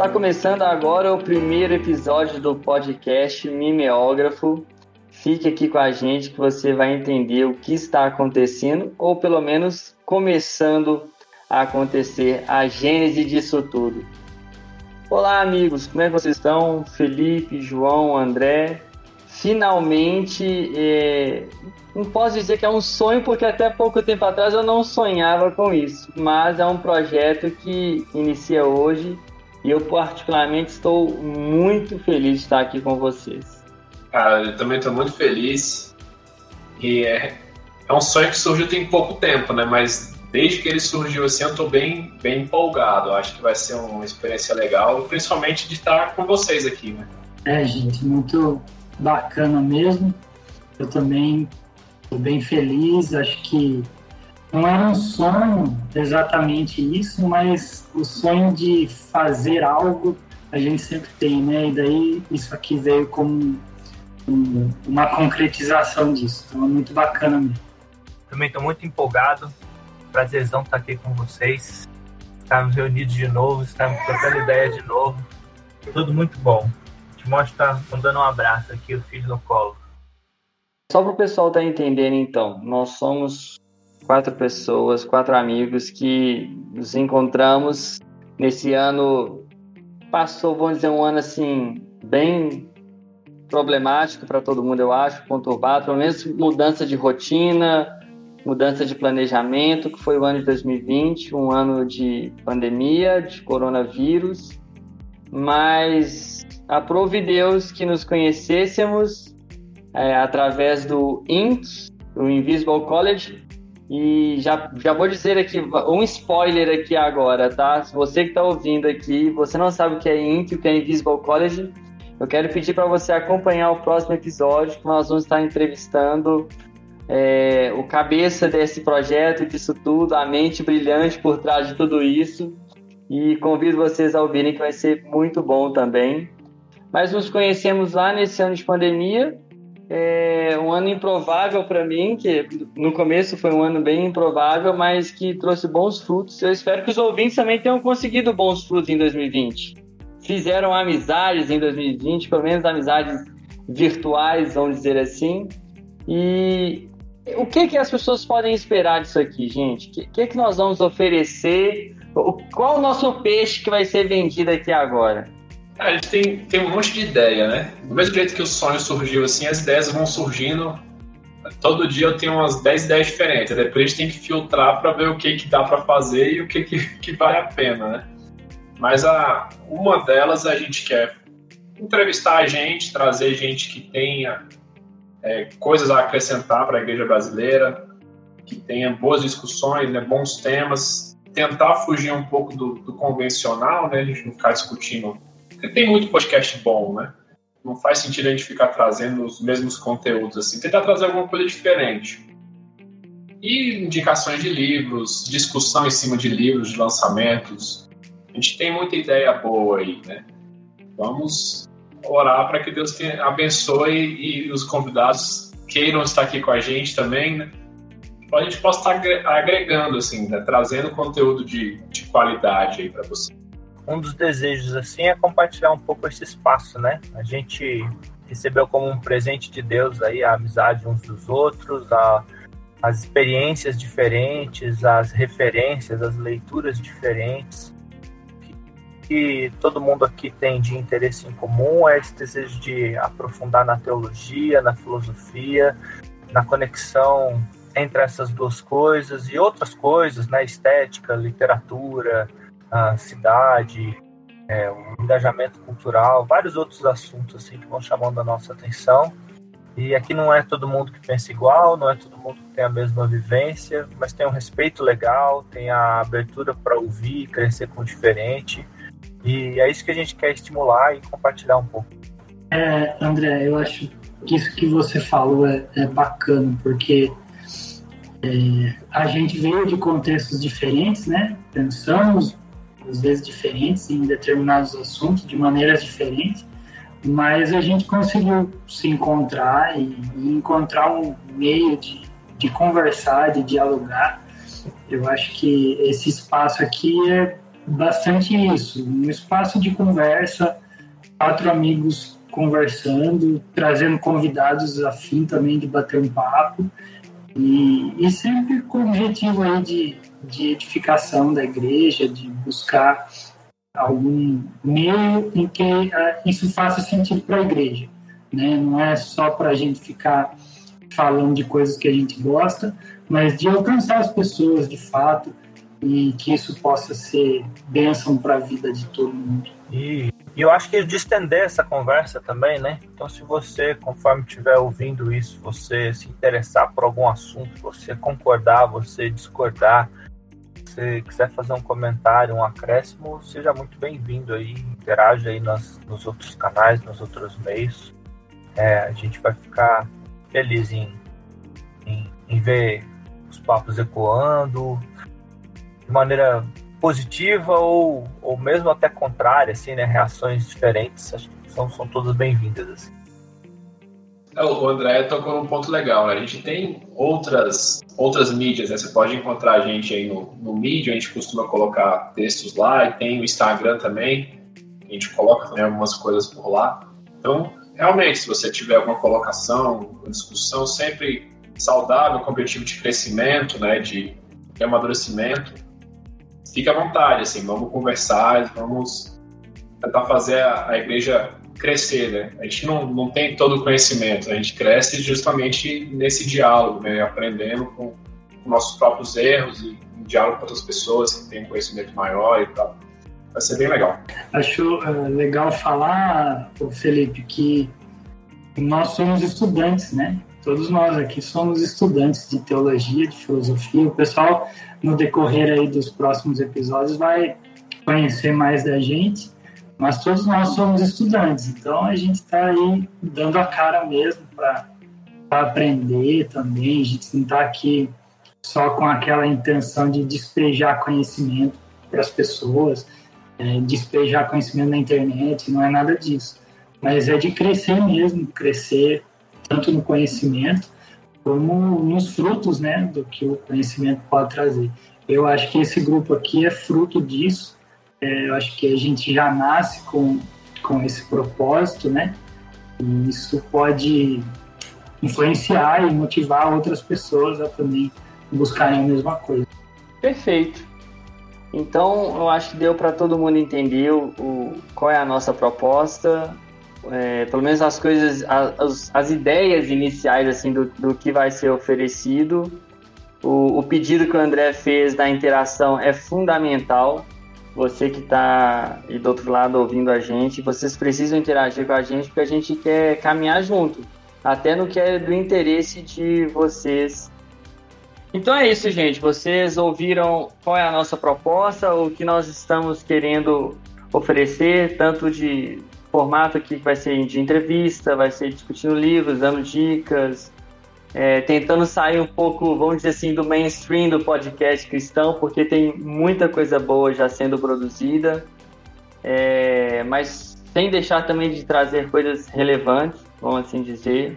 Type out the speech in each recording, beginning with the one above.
Está começando agora o primeiro episódio do podcast Mimeógrafo. Fique aqui com a gente que você vai entender o que está acontecendo, ou pelo menos começando a acontecer a gênese disso tudo. Olá, amigos, como é que vocês estão? Felipe, João, André. Finalmente, é... não posso dizer que é um sonho, porque até pouco tempo atrás eu não sonhava com isso, mas é um projeto que inicia hoje e eu, particularmente, estou muito feliz de estar aqui com vocês. Cara, eu também estou muito feliz. E é, é um sonho que surgiu tem pouco tempo, né? Mas desde que ele surgiu assim, eu estou bem, bem empolgado. Eu acho que vai ser uma experiência legal, principalmente de estar com vocês aqui, né? É, gente, muito bacana mesmo. Eu também estou bem feliz. Acho que não era um sonho exatamente isso, mas o sonho de fazer algo a gente sempre tem, né? E daí isso aqui veio como um, uma concretização disso. Então é muito bacana mesmo. Também estou muito empolgado. Prazerzão estar aqui com vocês. Estarmos reunidos de novo, estarmos trocando ideia de novo. Tudo muito bom. Timóteo está dando um abraço aqui, o filho no colo. Só para o pessoal estar tá entendendo, então, nós somos quatro pessoas, quatro amigos que nos encontramos nesse ano. Passou, vamos dizer, um ano assim, bem problemático para todo mundo, eu acho, conturbado, pelo menos mudança de rotina, mudança de planejamento, que foi o ano de 2020, um ano de pandemia, de coronavírus, mas aprove Deus que nos conhecêssemos é, através do INC, o Invisible College, e já, já vou dizer aqui, um spoiler aqui agora, tá? Se você que está ouvindo aqui, você não sabe o que é INC, o que é Invisible College, eu quero pedir para você acompanhar o próximo episódio, que nós vamos estar entrevistando é, o cabeça desse projeto, disso tudo, a mente brilhante por trás de tudo isso. E convido vocês a ouvirem, que vai ser muito bom também. Mas nos conhecemos lá nesse ano de pandemia é um ano improvável para mim, que no começo foi um ano bem improvável, mas que trouxe bons frutos. Eu espero que os ouvintes também tenham conseguido bons frutos em 2020. Fizeram amizades em 2020, pelo menos amizades virtuais, vamos dizer assim. E o que, que as pessoas podem esperar disso aqui, gente? O que, que, que nós vamos oferecer? Qual o nosso peixe que vai ser vendido aqui agora? A gente tem, tem um monte de ideia, né? Do mesmo jeito que o sonho surgiu assim, as ideias vão surgindo. Todo dia eu tenho umas 10 ideias diferentes. Depois a gente tem que filtrar para ver o que, que dá para fazer e o que, que, que vale a pena, né? Mas a, uma delas a gente quer entrevistar a gente, trazer gente que tenha é, coisas a acrescentar para a igreja brasileira, que tenha boas discussões, né, bons temas, tentar fugir um pouco do, do convencional, né, a gente não ficar discutindo tem muito podcast bom, né? Não faz sentido a gente ficar trazendo os mesmos conteúdos assim. Tentar trazer alguma coisa diferente. E indicações de livros, discussão em cima de livros, de lançamentos. A gente tem muita ideia boa aí, né? Vamos orar para que Deus abençoe e os convidados queiram estar aqui com a gente também, né? a gente possa estar agregando, assim, né? trazendo conteúdo de, de qualidade aí para você um dos desejos assim é compartilhar um pouco esse espaço, né? A gente recebeu como um presente de Deus aí a amizade uns dos outros, a, as experiências diferentes, as referências, as leituras diferentes que, todo mundo aqui tem de interesse em comum é esse desejo de aprofundar na teologia, na filosofia, na conexão entre essas duas coisas e outras coisas, né? Estética, literatura, a cidade, é, o engajamento cultural, vários outros assuntos assim que vão chamando a nossa atenção. E aqui não é todo mundo que pensa igual, não é todo mundo que tem a mesma vivência, mas tem um respeito legal, tem a abertura para ouvir, crescer com o diferente. E é isso que a gente quer estimular e compartilhar um pouco. É, André, eu acho que isso que você falou é, é bacana, porque é, a gente veio de contextos diferentes, né? Pensamos às vezes diferentes em determinados assuntos, de maneiras diferentes, mas a gente conseguiu se encontrar e, e encontrar um meio de, de conversar, de dialogar. Eu acho que esse espaço aqui é bastante isso, um espaço de conversa, quatro amigos conversando, trazendo convidados a fim também de bater um papo e, e sempre com o objetivo aí de, de edificação da igreja, de buscar algum meio em que uh, isso faça sentido para a igreja. Né? Não é só para a gente ficar falando de coisas que a gente gosta, mas de alcançar as pessoas de fato e que isso possa ser bênção para a vida de todo mundo. E, e eu acho que de estender essa conversa também, né? Então, se você, conforme estiver ouvindo isso, você se interessar por algum assunto, você concordar, você discordar, você quiser fazer um comentário, um acréscimo, seja muito bem-vindo aí, interaja aí nas, nos outros canais, nos outros meios. É, a gente vai ficar feliz em, em, em ver os papos ecoando de maneira positiva ou, ou mesmo até contrária, assim, né? Reações diferentes, acho que são, são todas bem-vindas. Assim. É, o André tocou num ponto legal, né? A gente tem outras, outras mídias, né? Você pode encontrar a gente aí no, no Medium, a gente costuma colocar textos lá, e tem o Instagram também, a gente coloca também algumas coisas por lá. Então, realmente, se você tiver alguma colocação, uma discussão sempre saudável, com objetivo de crescimento, né? De, de amadurecimento, fique à vontade, assim, vamos conversar, vamos tentar fazer a, a igreja crescer, né? A gente não, não tem todo o conhecimento, a gente cresce justamente nesse diálogo, né? Aprendendo com, nossos próprios erros e em diálogo com outras pessoas que têm conhecimento maior e tal. Vai ser bem legal. Acho uh, legal falar, Felipe, que nós somos estudantes, né? Todos nós aqui somos estudantes de teologia, de filosofia. O pessoal, no decorrer aí dos próximos episódios, vai conhecer mais da gente, mas todos nós somos estudantes, então a gente está aí dando a cara mesmo para aprender também. A gente não está aqui só com aquela intenção de despejar conhecimento para as pessoas, é, despejar conhecimento na internet, não é nada disso. Mas é de crescer mesmo, crescer tanto no conhecimento como nos frutos né, do que o conhecimento pode trazer. Eu acho que esse grupo aqui é fruto disso. É, eu acho que a gente já nasce com, com esse propósito, né? E isso pode influenciar e motivar outras pessoas a também buscarem a mesma coisa. Perfeito. Então, eu acho que deu para todo mundo entender o, o, qual é a nossa proposta, é, pelo menos as coisas, as, as ideias iniciais assim do, do que vai ser oferecido. O, o pedido que o André fez da interação é fundamental. Você que está do outro lado ouvindo a gente, vocês precisam interagir com a gente porque a gente quer caminhar junto, até no que é do interesse de vocês. Então é isso, gente. Vocês ouviram qual é a nossa proposta, o que nós estamos querendo oferecer, tanto de formato aqui que vai ser de entrevista, vai ser discutindo livros, dando dicas, é, tentando sair um pouco, vamos dizer assim, do mainstream do podcast cristão, porque tem muita coisa boa já sendo produzida, é, mas sem deixar também de trazer coisas relevantes, vamos assim dizer.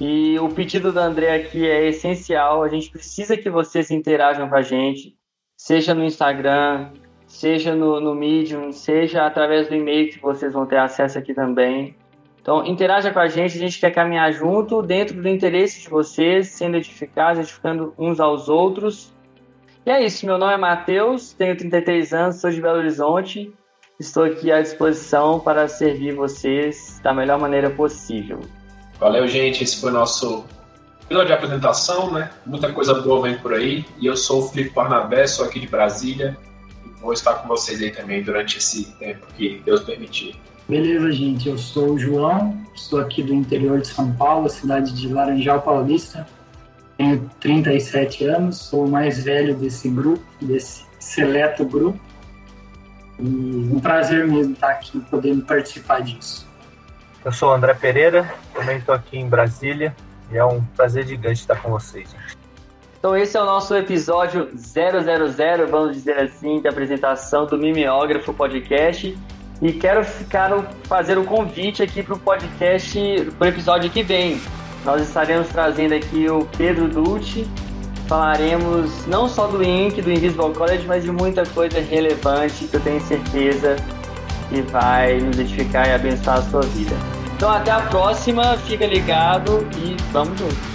E o pedido da André aqui é essencial, a gente precisa que vocês interajam com a gente, seja no Instagram, seja no, no Medium, seja através do e-mail que vocês vão ter acesso aqui também. Então, interaja com a gente, a gente quer caminhar junto, dentro do interesse de vocês, sendo edificados, edificando uns aos outros. E é isso, meu nome é Matheus, tenho 33 anos, sou de Belo Horizonte, estou aqui à disposição para servir vocês da melhor maneira possível. Valeu, gente, esse foi o nosso episódio de apresentação, né? Muita coisa boa vem por aí. E eu sou o Felipe Parnabé, sou aqui de Brasília vou estar com vocês aí também durante esse tempo que Deus permitir. Beleza, gente. Eu sou o João, sou aqui do interior de São Paulo, cidade de Laranjal Paulista. Tenho 37 anos, sou o mais velho desse grupo, desse seleto grupo. E um prazer mesmo estar aqui podendo participar disso. Eu sou o André Pereira, também estou aqui em Brasília e é um prazer gigante estar com vocês. Gente. Então esse é o nosso episódio 000, vamos dizer assim, de apresentação do Mimeógrafo Podcast. E quero fazer o um convite aqui para o podcast, para o episódio que vem. Nós estaremos trazendo aqui o Pedro Dulce, falaremos não só do INC, do Invisible College, mas de muita coisa relevante que eu tenho certeza que vai nos edificar e abençoar a sua vida. Então até a próxima, fica ligado e vamos juntos.